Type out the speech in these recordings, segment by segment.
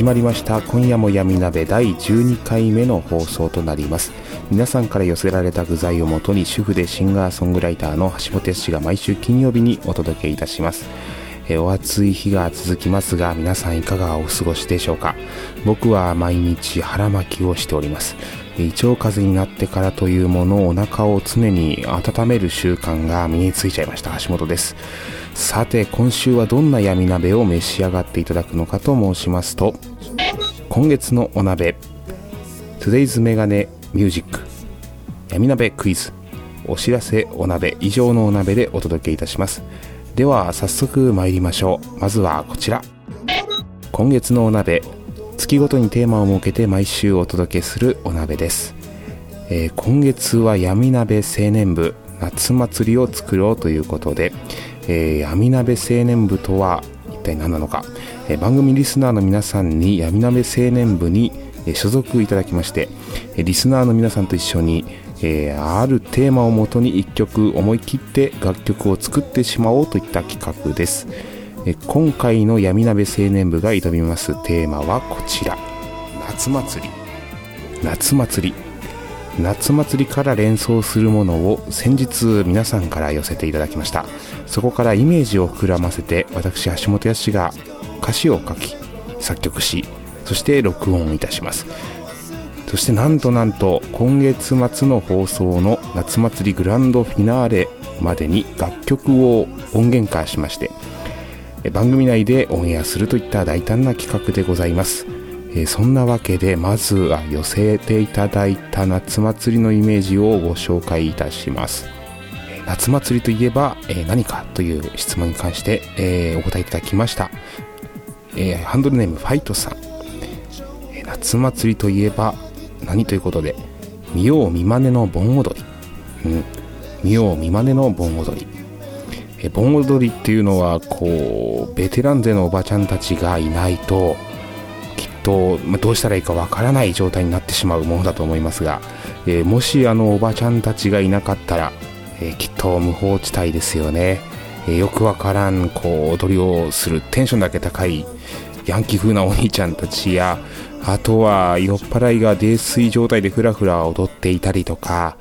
始まりました。今夜も闇鍋第12回目の放送となります。皆さんから寄せられた具材をもとに主婦でシンガーソングライターの橋本康が毎週金曜日にお届けいたします。えお暑い日が続きますが皆さんいかがお過ごしでしょうか。僕は毎日腹巻きをしております。胃腸風邪になってからというものをお腹を常に温める習慣が身についちゃいました。橋本です。さて今週はどんな闇鍋を召し上がっていただくのかと申しますと今月のお鍋 Today's メガネミュージック闇鍋クイズお知らせお鍋以上のお鍋でお届けいたします。では早速参りましょう。まずはこちら。今月のお鍋月ごとにテーマを設けて毎週お届けするお鍋です、えー今月は闇鍋青年部夏祭りを作ろうということで、えー闇鍋青年部とは一体何なのか、えー番組リスナーの皆さんに闇鍋青年部に所属いただきましてリスナーの皆さんと一緒に、えーあるテーマをもとに一曲思い切って楽曲を作ってしまおうといった企画です。えー今回の闇鍋青年部が挑みますテーマはこちら。夏祭り。夏祭り。夏祭りから連想するものを先日皆さんから寄せていただきました。そこからイメージを膨らませて私橋本康が歌詞を書き作曲しそして録音いたします。そしてなんとなんと今月末の放送の夏祭りグランドフィナーレまでに楽曲を音源化しまして番組内でオンエアするといった大胆な企画でございます。えーそんなわけでまずは寄せていただいた夏祭りのイメージをご紹介いたします。えー夏祭りといえば、えー何かという質問に関して、えお答えいただきました、えハンドルネームファイトさん、え夏祭りといえば何ということで？見よう見まねの盆踊り、うん、見よう見まねの盆踊り。え盆踊りっていうのはこうベテラン勢のおばちゃんたちがいないとと、どうしたらいいかわからない状態になってしまうものだと思いますが、えーもしあのおばちゃんたちがいなかったら、えーきっと無法地帯ですよね、えーよくわからんこう踊りをするテンションだけ高いヤンキー風なお兄ちゃんたちやあとは酔っ払いが泥酔状態でふらふら踊っていたりとか、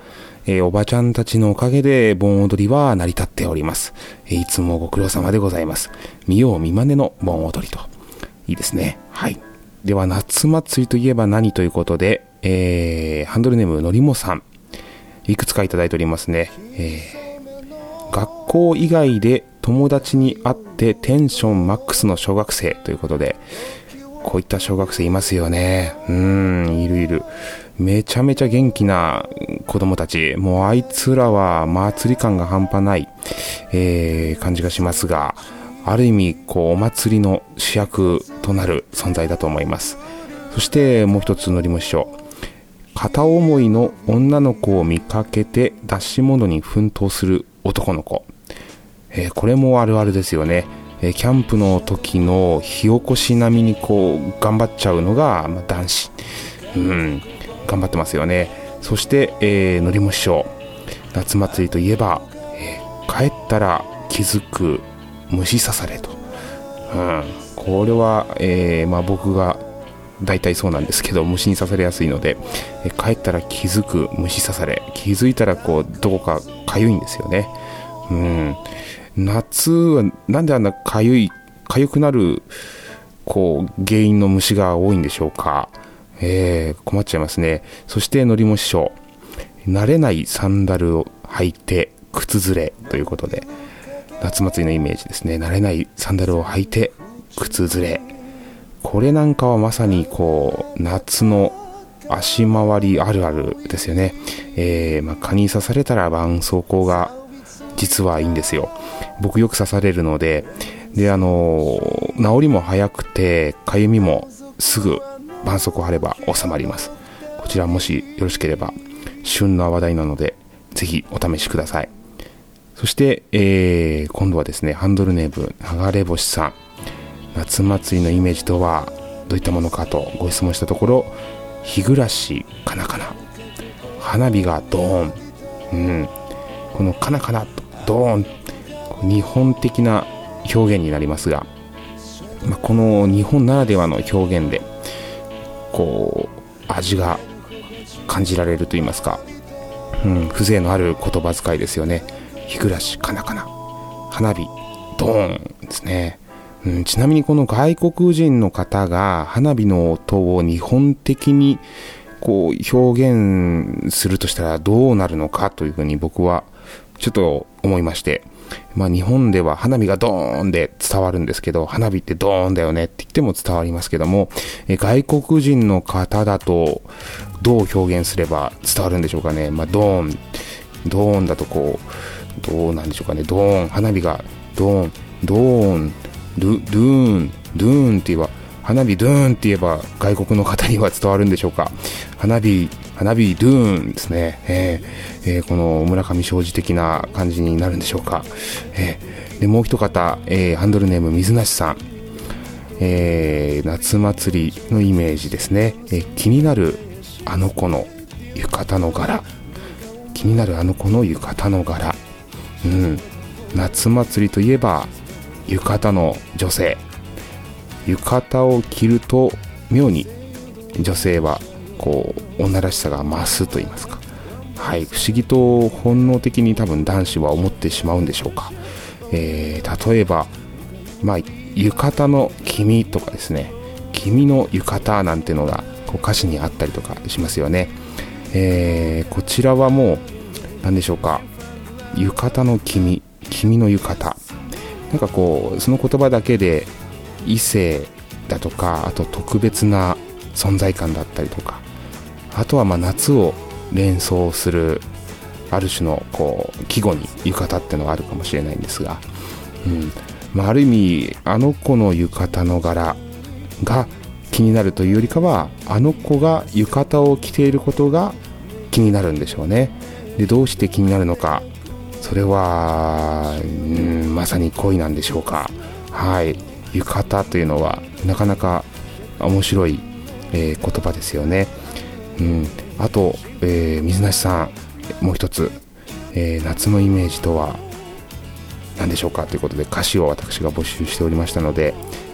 えおばちゃんたちのおかげで盆踊りは成り立っております。えいつもご苦労様でございます。見よう見まねの盆踊りと。いいですね。はい。では、夏祭りといえば何ということで、えー、ハンドルネームのりもさん。いくつかいただいておりますね。えー学校以外で友達に会ってテンションマックスの小学生ということで、こういった小学生いますよね。うん、いるいる。めちゃめちゃ元気な子供たち。もうあいつらは祭り感が半端ない、えー感じがしますが、ある意味、こう、お祭りの主役となる存在だと思います。そして、もう一つのりも師匠。片思いの女の子を見かけて出し物に奮闘する男の子。えーこれもあるあるですよね。えーキャンプの時の火起こし並みにこう頑張っちゃうのが、まあ、男子。うん、頑張ってますよね。そして、えー、のりも師匠。夏祭りといえば、えー帰ったら気づく虫刺されと。うん、これは、えーまあ、僕が大体そうなんですけど虫に刺されやすいので、え帰ったら気づく虫刺され気づいたらこうどこか痒いんですよねうん夏はなんであんなかゆい、かゆくなる、こう、原因の虫が多いんでしょうか。えー、困っちゃいますね。そして、のりも師匠。慣れないサンダルを履いて、靴ずれということで、夏祭りのイメージですね。慣れないサンダルを履いて、靴ずれ。これなんかはまさにこう、夏の足回りあるあるですよね。えー、まあ、蚊に刺されたら絆創膏が実はいいんですよ。僕よく刺されるので、で、あのー、治りも早くて、かゆみもすぐ絆創膏貼れば収まります。こちらもしよろしければ、旬の話題なので、ぜひお試しください。そして、えー、今度はですね、ハンドルネーム、流れ星さん。夏祭りのイメージとはどういったものかとご質問したところ、日暮らしかなかな。花火がドーン、うん、このかなかなドーン。日本的な表現になりますが、まあ、この日本ならではの表現でこう味が感じられると言いますか、うん、風情のある言葉遣いですよね。日暮かなかな。花火ドーンですね。うん、ちなみにこの外国人の方が花火の音を日本的にこう表現するとしたらどうなるのかというふうに僕はちょっと思いまして、まあ日本では花火がドーンで伝わるんですけど、花火ってドーンだよねって言っても伝わりますけども、外国人の方だとどう表現すれば伝わるんでしょうかね。まあドーン、ドーンだとこう、どうなんでしょうかね。ドーン、花火がドーン、ドーン、ドゥドゥーン、ドゥーンって言えば、花火ドゥーンって言えば外国の方には伝わるんでしょうか。花火、花火ドゥーンですね。えーえー、この村上正治的な感じになるんでしょうか。えー、で、もう一方、えー、ハンドルネーム水梨さん。えー、夏祭りのイメージですね。えー、気になるあの子の浴衣の柄。気になるあの子の浴衣の柄。うん。夏祭りといえば浴衣の女性。浴衣を着ると妙に女性はこう女らしさが増すと言いますか。はい。不思議と本能的に多分男子は思ってしまうんでしょうか、えー、例えばまあ浴衣の君とかですね。君の浴衣なんてのがこう歌詞にあったりとかしますよね、えー、こちらはもう何でしょうか。浴衣の君君の浴衣。なんかこうその言葉だけで異性だとかあと特別な存在感だったりとか。あとはま夏を連想するある種のこう季語に浴衣ってのがあるかもしれないんですが、うん。まあ、ある意味あの子の浴衣の柄が気になるというよりかはあの子が浴衣を着ていることが気になるんでしょうね。でどうして気になるのかそれは、うん、まさに恋なんでしょうか。はい。浴衣というのはなかなか面白い、えー、言葉ですよね、うん、あと、えー、水梨さんもう一つ、えー、夏のイメージとは何でしょうか。ということで歌詞を私が募集しておりましたので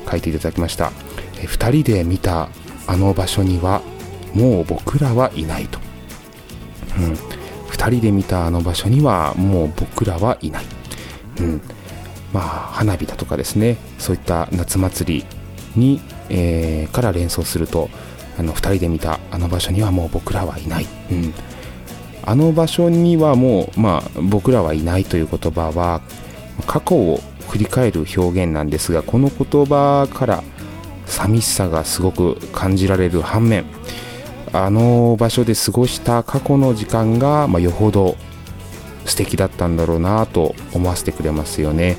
書いていただきました、えー、2人で見たあの場所にはもう僕らはいないと、うん。2人で見たあの場所にはもう僕らはいない、うん。まあ、花火だとかですねそういった夏祭りに、えー、から連想するとあの2人で見たあの場所にはもう僕らはいない、うん、あの場所にはもう、まあ、僕らはいないという言葉は過去を振り返る表現なんですがこの言葉から寂しさがすごく感じられる反面あの場所で過ごした過去の時間が、まあ、よほど素敵だったんだろうなと思わせてくれますよね。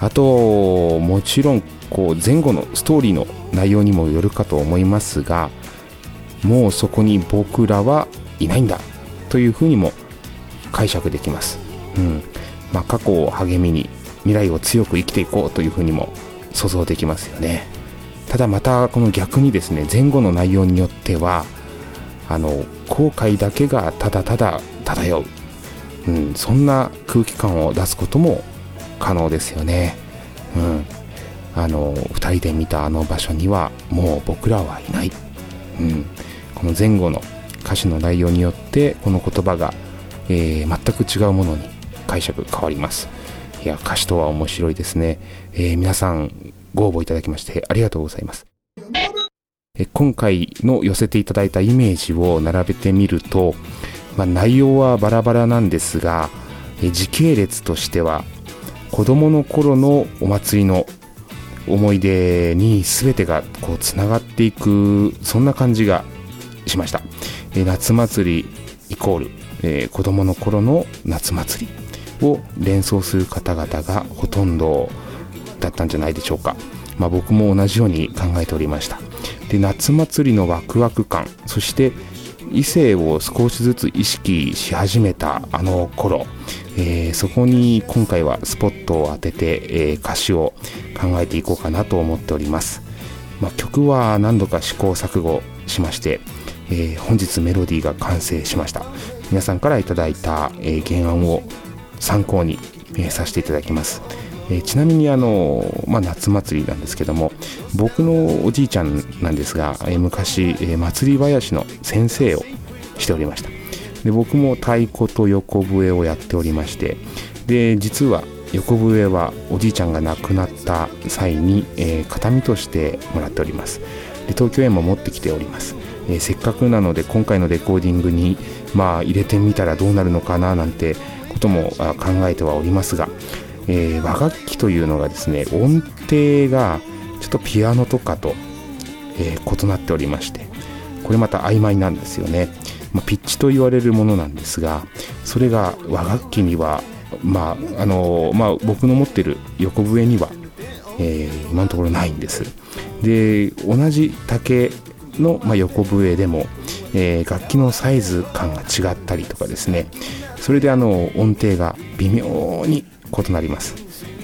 あともちろんこう前後のストーリーの内容にもよるかと思いますがもうそこに僕らはいないんだというふうにも解釈できます、うん。まあ、過去を励みに未来を強く生きていこうというふうにも想像できますよね。ただまたこの逆にですね前後の内容によってはあの後悔だけがただただ漂う、うん、そんな空気感を出すことも可能ですよね、うん、あの2人で見たあの場所にはもう僕らはいない、うん、この前後の歌詞の内容によってこの言葉が、えー、全く違うものに解釈変わります。いや歌詞とは面白いですね、えー、皆さんご応募いただきましてありがとうございます。え今回の寄せていただいたイメージを並べてみると、まあ、内容はバラバラなんですがえ時系列としては子供の頃のお祭りの思い出に全てがこうつながっていくそんな感じがしました、え夏祭りイコール、えー、子供の頃の夏祭りを連想する方々がほとんどだったんじゃないでしょうか、まあ、僕も同じように考えておりました。で夏祭りのワクワク感そして異性を少しずつ意識し始めたあの頃、えー、そこに今回はスポットを当てて、えー、歌詞を考えていこうかなと思っております、まあ、曲は何度か試行錯誤しまして、えー、本日メロディーが完成しました。皆さんから頂いた、え原案を参考に、えさせていただきます。え、ちなみにあの、まあ、夏祭りなんですけども僕のおじいちゃんなんですが、え、昔、え、祭り林の先生をしておりました。で僕も太鼓と横笛をやっておりましてで実は横笛はおじいちゃんが亡くなった際に、えー、形見としてもらっております。で東京へも持ってきております、えー、せっかくなので今回のレコーディングにまあ入れてみたらどうなるのかななんてことも考えてはおりますがえー、和楽器というのがですね音程がちょっとピアノとかと、えー、異なっておりましてこれまた曖昧なんですよね、まあ、ピッチと言われるものなんですがそれが和楽器にはまああのまあ、僕の持ってる横笛には、えー、今のところないんです。で同じ竹の、まあ、横笛でも、えー、楽器のサイズ感が違ったりとかですね。それであの音程が微妙に異なります、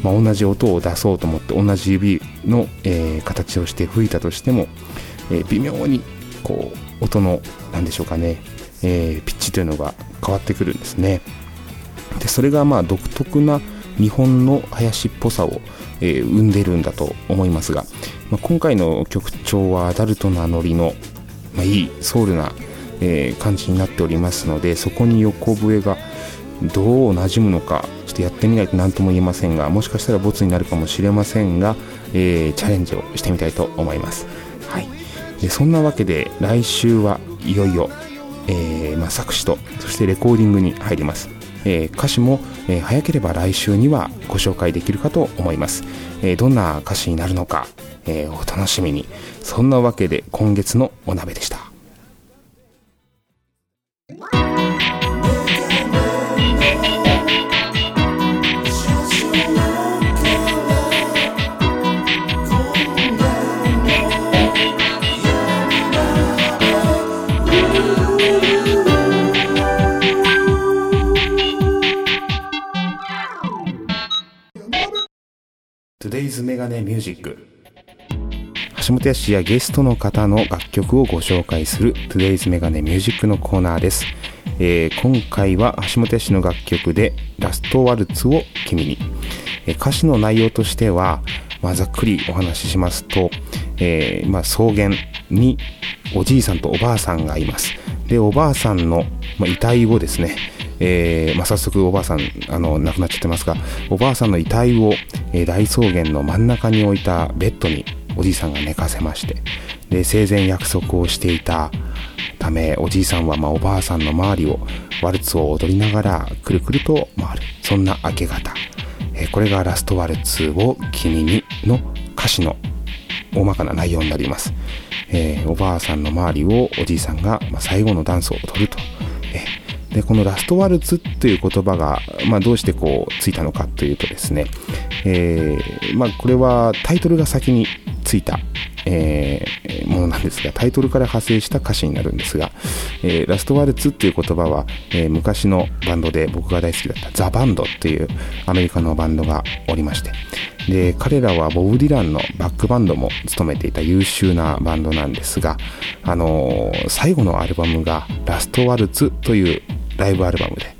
まあ、同じ音を出そうと思って同じ指の、えー、形をして吹いたとしても、えー、微妙にこう音の何でしょうかね、えー、ピッチというのが変わってくるんですね。でそれがまあ独特な日本の林っぽさを、えー、生んでるんだと思いますが、まあ、今回の曲調はアダルトなノリの、まあ、いいソウルな、え、感じになっておりますのでそこに横笛がどう馴染むのかとやってみないと何とも言えませんがもしかしたらボツになるかもしれませんが、えー、チャレンジをしてみたいと思います、はい、でそんなわけで来週はいよいよ、えー、まあ、作詞とそしてレコーディングに入ります、えー、歌詞も、え早ければ来週にはご紹介できるかと思います、えどんな歌詞になるのか、えお楽しみに。そんなわけで今月のお鍋でしたネミュージック橋本康やゲストの方の楽曲をご紹介する Today's メガネミュージックのコーナーです、えー、今回は橋本康の楽曲でラストワルツを君に、えー、歌詞の内容としては、まあ、ざっくりお話ししますと、えー、まあ、草原におじいさんとおばあさんがいます。でおばあさんの、まあ、遺体をですねえーまあ、早速おばあさんあの亡くなっちゃってますがおばあさんの遺体を、え、大草原の真ん中に置いたベッドにおじいさんが寝かせましてで生前約束をしていたためおじいさんはまおばあさんの周りをワルツを踊りながらくるくると回る。そんな明け方、え、これがラストワルツを君にの歌詞の大まかな内容になります、えー、おばあさんの周りをおじいさんが、ま、最後のダンスを踊ると、えで、このラストワルツという言葉が、まあ、どうしてこうついたのかというとですね、えー、まあ、これはタイトルが先についた、えー、ものなんですが、タイトルから派生した歌詞になるんですが、えー、ラストワルツっていう言葉は、え、昔のバンドで僕が大好きだったザ・バンドっていうアメリカのバンドがおりまして、で、彼らはボブ・ディランのバックバンドも務めていた優秀なバンドなんですが、あのー、最後のアルバムがラストワルツというライブアルバムで、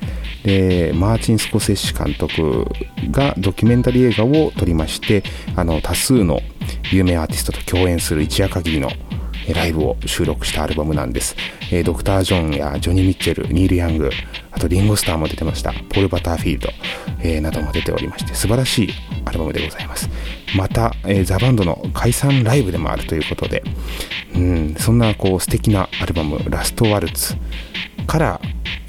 で、マーチン・スコセッシ監督がドキュメンタリー映画を撮りまして、あの、多数の有名アーティストと共演する一夜限りの、ライブを収録したアルバムなんです。えー、ドクター・ジョンやジョニー・ミッチェル、ニール・ヤング、あとリンゴ・スターも出てました。ポール・バターフィールド、えー、なども出ておりまして、素晴らしいアルバムでございます。また、えー、ザ・バンドの解散ライブでもあるということで、うん、そんなこう素敵なアルバム、ラスト・ワルツから、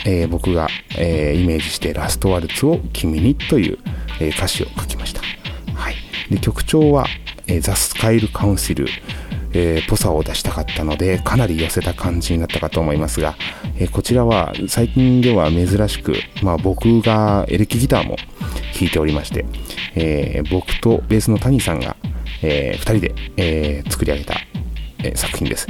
えー、僕が、えー、イメージしてラストワルツを君にという、え、歌詞を書きました。はい。で、曲調は、え、ザ・スカイル・カウンシル、えー、ぽさを出したかったので、かなり寄せた感じになったかと思いますが、えー、こちらは最近では珍しく、まあ僕がエレキギターも弾いておりまして、えー、僕とベースの谷さんが、えー、二人で、え、作り上げた、えー、作品です。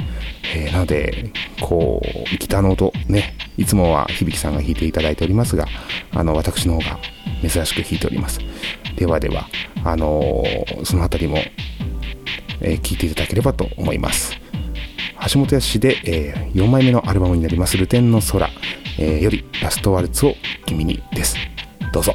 えー、なので、こう、ギターの音、ね、いつもは響さんが弾いていただいておりますが、あの、私の方が珍しく弾いております。ではでは、あのー、そのあたりもえー、聞いていただければと思います。橋本康で、えー、4枚目のアルバムになります「ルテンの空」えー、よりラストワルツを君にです。どうぞ。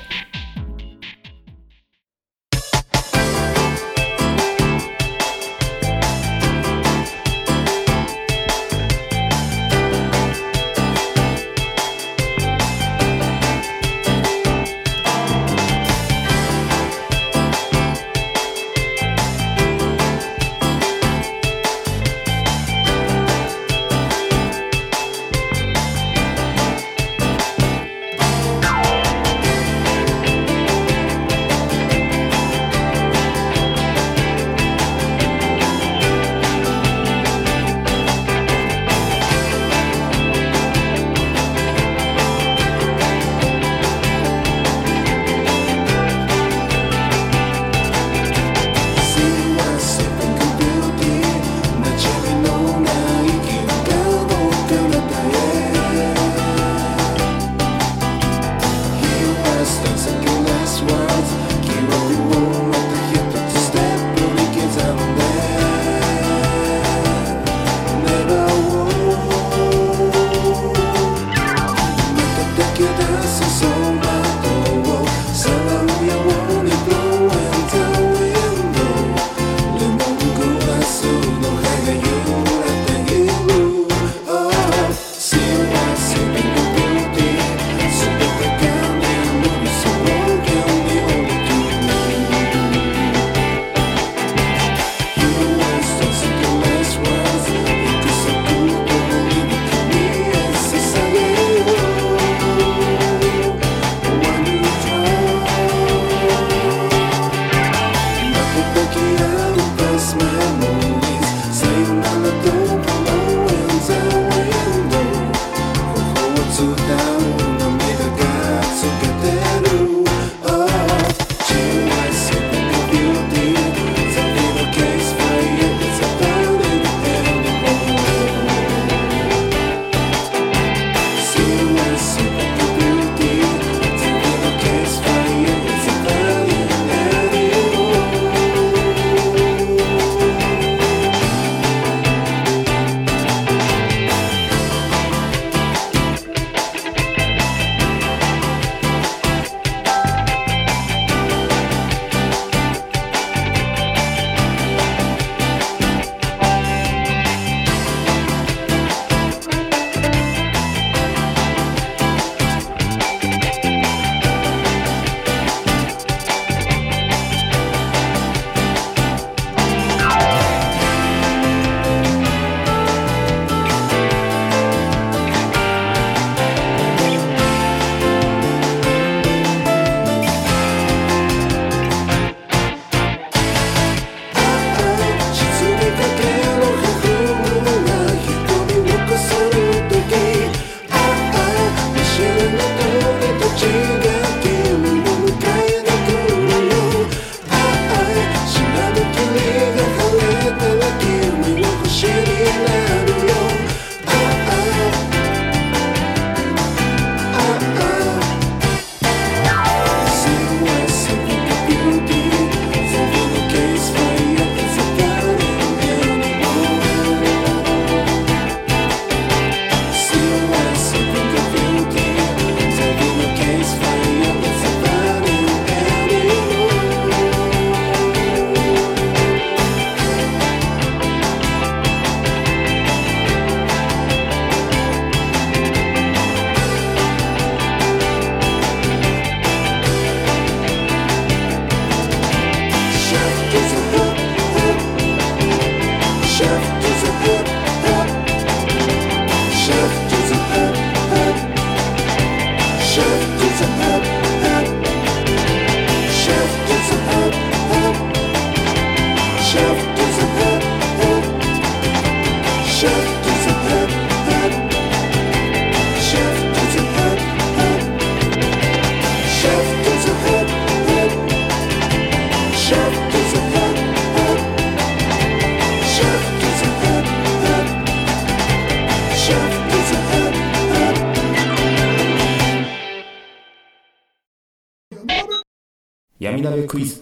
鍋クイズ。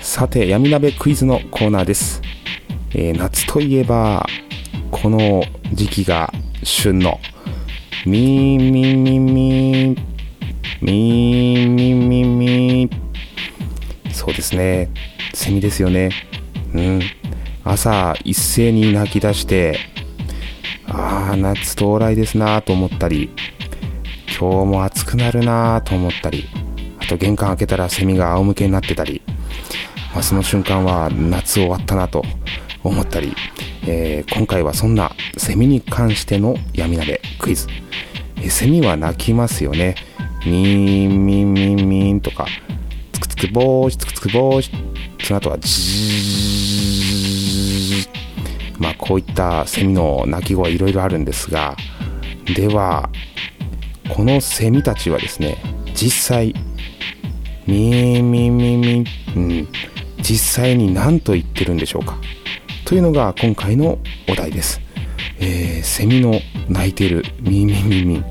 さて闇鍋クイズのコーナーです、えー、夏といえばこの時期が旬のミーミンミンミンミンミンミンミンそうですね。セミですよね。うん。朝一斉に泣き出してああ夏到来ですなと思ったり今日も暑くなるなと思ったりあと玄関開けたらセミが仰向けになってたりまあ、その瞬間は夏終わったなと思ったり、えー、今回はそんなセミに関しての闇鍋クイズ、え、セミは鳴きますよね。ミーンミンミンミンとかつくつくぼーしつくつくぼーしその後はジーまあこういったセミの鳴き声いろいろあるんですがではこのセミたちはですね実際ミーミンミンミン、うん、実際に何と言ってるんでしょうか。というのが今回のお題です、えー、セミの鳴いてるミーミーミーミー。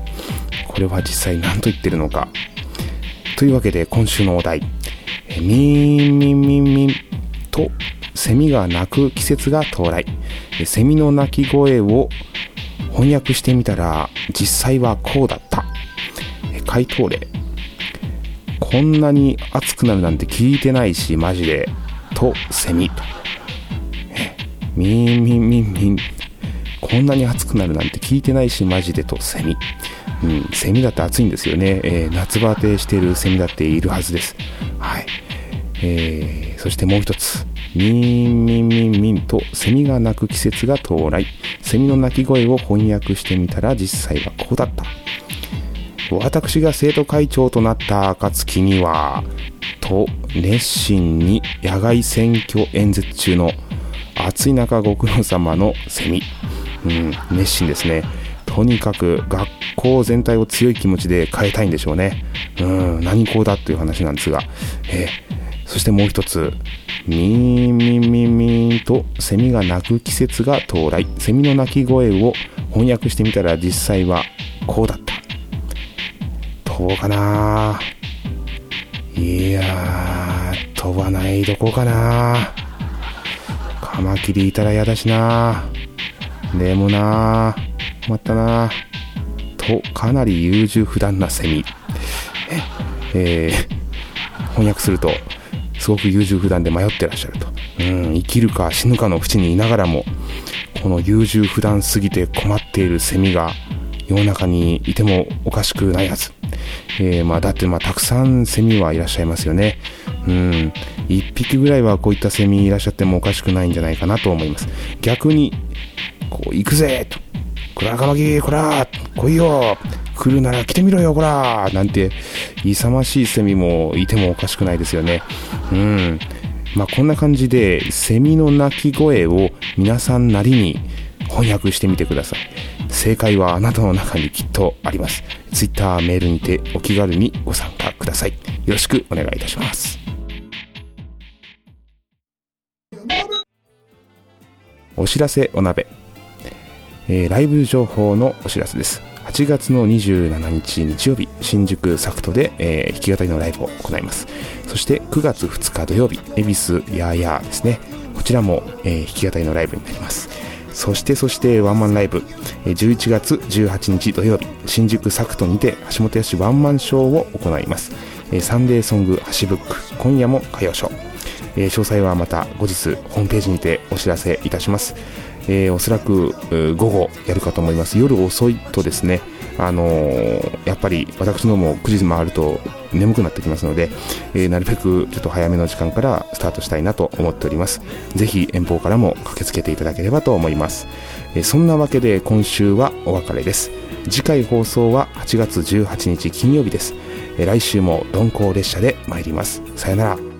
これは実際何と言ってるのか。というわけで今週のお題。ミーミーミーミーとセミが鳴く季節が到来。セミの鳴き声を翻訳してみたら実際はこうだった回答例こんなに暑くなるなんて聞いてないしマジでとセミと。ミンミンミンミン。こんなに暑くなるなんて聞いてないし、マジでとセミ。うん、セミだって暑いんですよね。えー、夏バテしてるセミだっているはずです。はい。えー、そしてもう一つ。ミンミンミンミンとセミが鳴く季節が到来。セミの鳴き声を翻訳してみたら実際はこうだった。私が生徒会長となった暁には、と熱心に野外選挙演説中の暑い中ご苦労様のセミ、うん、熱心ですねとにかく学校全体を強い気持ちで変えたいんでしょうねうん何校だという話なんですが、えー、そしてもう一つミーンミンミンミンとセミが鳴く季節が到来。セミの鳴き声を翻訳してみたら実際はこうだった。どうかな。いや、飛ばないどこかな。カマキリいたら嫌だしな。でもな困ったな。と、かなり優柔不断なセミ。え、えー、翻訳すると、すごく優柔不断で迷ってらっしゃると。うん、生きるか死ぬかの淵にいながらも、この優柔不断すぎて困っているセミが世の中にいてもおかしくないはず。えー、まあ、だってまあたくさんセミはいらっしゃいますよね。うん。1匹ぐらいはこういったセミいらっしゃってもおかしくないんじゃないかなと思います。逆に、こう、行くぜと。こら、カマキこら、来いよ来るなら来てみろよ、こらなんて、勇ましいセミもいてもおかしくないですよね。うん。まあ、こんな感じで、セミの鳴き声を皆さんなりに翻訳してみてください。正解はあなたの中にきっとあります。Twitter メールにてお気軽にご参加ください。よろしくお願いいたします。お知らせお鍋、えー、ライブ情報のお知らせです。8月の27日日曜日、新宿サクトで、えー、弾き語りのライブを行います。そして9月2日土曜日、恵比寿やーやーですね。こちらも、えー、弾き語りのライブになります。そしてそしてワンマンライブ、11月18日土曜日、新宿サクトにて橋本康ワンマンショーを行います。サンデーソング橋ブック、今夜も歌謡ショー。詳細はまた後日ホームページにてお知らせいたします。えー、おそらく午後やるかと思います。夜遅いとですね、あのー、やっぱり私のも9時回ると眠くなってきますので、えー、なるべくちょっと早めの時間からスタートしたいなと思っております。ぜひ遠方からも駆けつけていただければと思います。えー、そんなわけで今週はお別れです。次回放送は8月18日金曜日です。え来週も鈍行列車で参ります。さよなら。